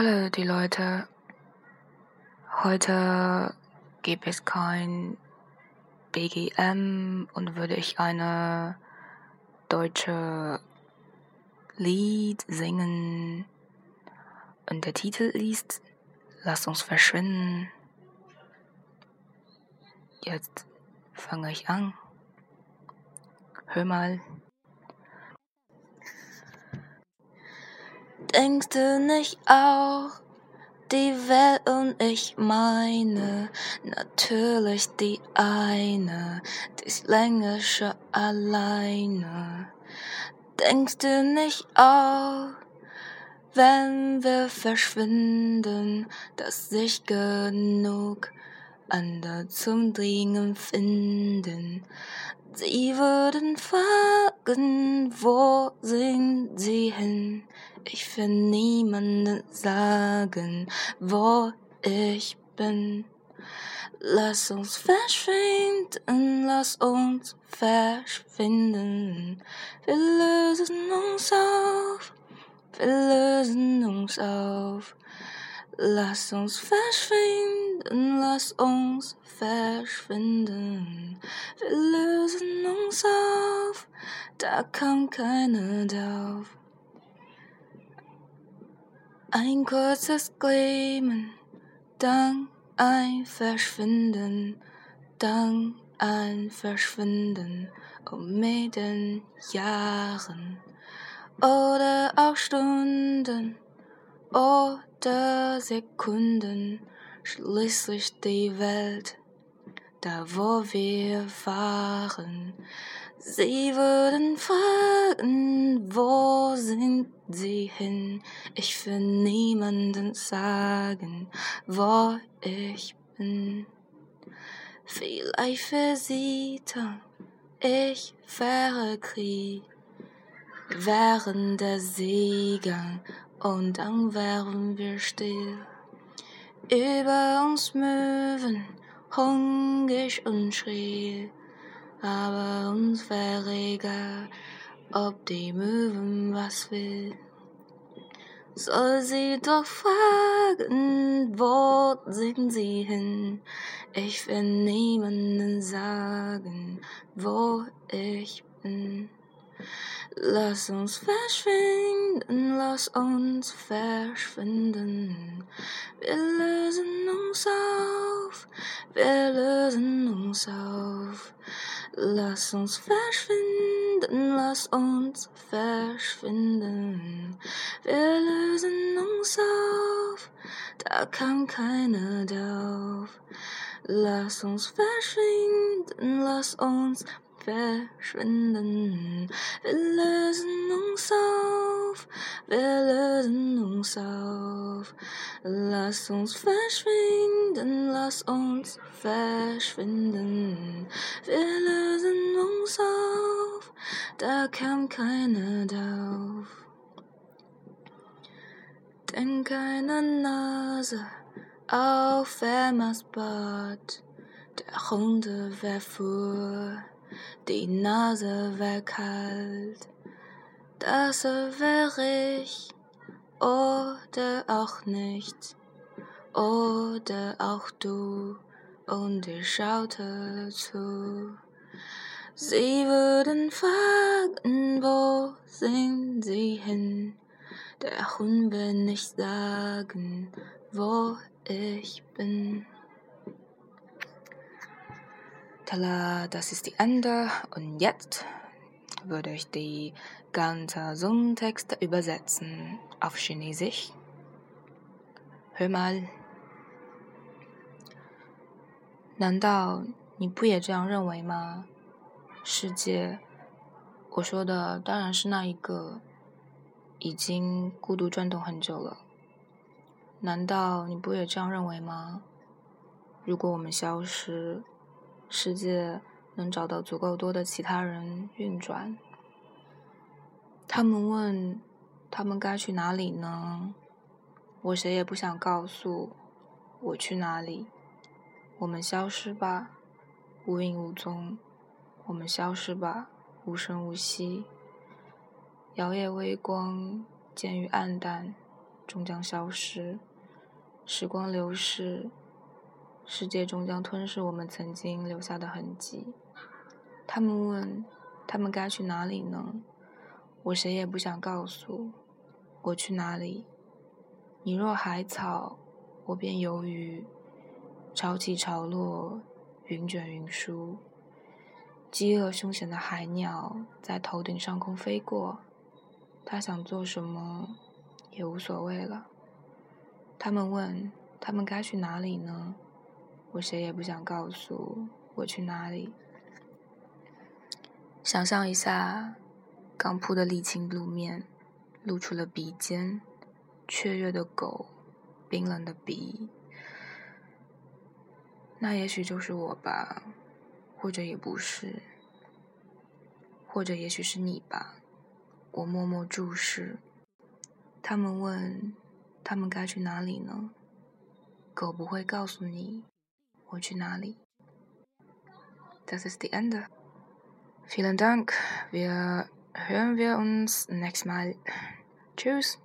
Hallo die Leute. Heute gibt es kein BGM und würde ich eine deutsche Lied singen. Und der Titel ist Lass uns verschwinden. Jetzt fange ich an. Hör mal. Denkst du nicht auch, die Welt und ich meine, natürlich die eine, die ist länger schon alleine. Denkst du nicht auch, wenn wir verschwinden, dass sich genug andere zum Dringen finden? Sie würden fragen, wo sind sie hin? Ich will niemanden sagen, wo ich bin. Lass uns verschwinden, lass uns verschwinden. Wir lösen uns auf, wir lösen uns auf. Lass uns verschwinden, lass uns verschwinden. Wir lösen uns auf, da kommt keiner drauf. Ein kurzes Gleamen, dann ein Verschwinden, dann ein Verschwinden um mit den Jahren oder auch Stunden oder Sekunden schließlich die Welt, da wo wir waren. Sie würden fragen, wo sind sie hin? Ich will niemanden sagen, wo ich bin. Vielleicht versieht ich wäre Krieg während der Seegang und dann wären wir still. Über uns Möwen hungrig und schrill, aber uns wäre egal, ob die Möwen was will. Soll sie doch fragen, wo sind sie hin? Ich will niemanden sagen, wo ich bin. Lass uns verschwinden, lass uns verschwinden. Wir lösen uns auf, wir lösen uns auf. Lass uns verschwinden, lass uns verschwinden. Wir lösen uns auf, da kann keiner drauf. Lass uns verschwinden, lass uns verschwinden. Wir lösen uns auf, wir lösen uns auf. Lass uns verschwinden, lass uns verschwinden. Wir lösen uns auf, da kam keiner drauf. Denk eine Nase auf Emmas Bad, der Hunde verfuhr die Nase kalt. Das wär ich oder auch nicht, oder auch du, und ich schaute zu. Sie würden fragen, wo sind sie hin? Der Hund will nicht sagen, wo ich bin. Tala, das ist die Ende. Und jetzt würde ich die ganze Songtexte übersetzen auf Chinesisch. Hör mal. 难道你不也这样认为吗？世界，我说的当然是那一个，已经孤独转动很久了。难道你不也这样认为吗？如果我们消失，世界能找到足够多的其他人运转。他们问：“他们该去哪里呢？”我谁也不想告诉我去哪里。我们消失吧，无影无踪。我们消失吧，无声无息。摇曳微光，渐于暗淡，终将消失，时光流逝，世界终将吞噬我们曾经留下的痕迹。他们问：他们该去哪里呢？我谁也不想告诉。我去哪里？你若海草，我便游鱼。潮起潮落，云卷云舒。饥饿凶险的海鸟在头顶上空飞过，它想做什么也无所谓了。他们问：他们该去哪里呢？我谁也不想告诉。我去哪里？想象一下，刚铺的沥青路面，露出了鼻尖，雀跃的狗，冰冷的鼻。那也许就是我吧。或者也不是，或者也许是你吧。我默默注视。他们问：他们该去哪里呢？狗不会告诉你我去哪里。Das ist die Ende. Vielen Dank. Wir hören wir uns nächstes Mal. Tschüss.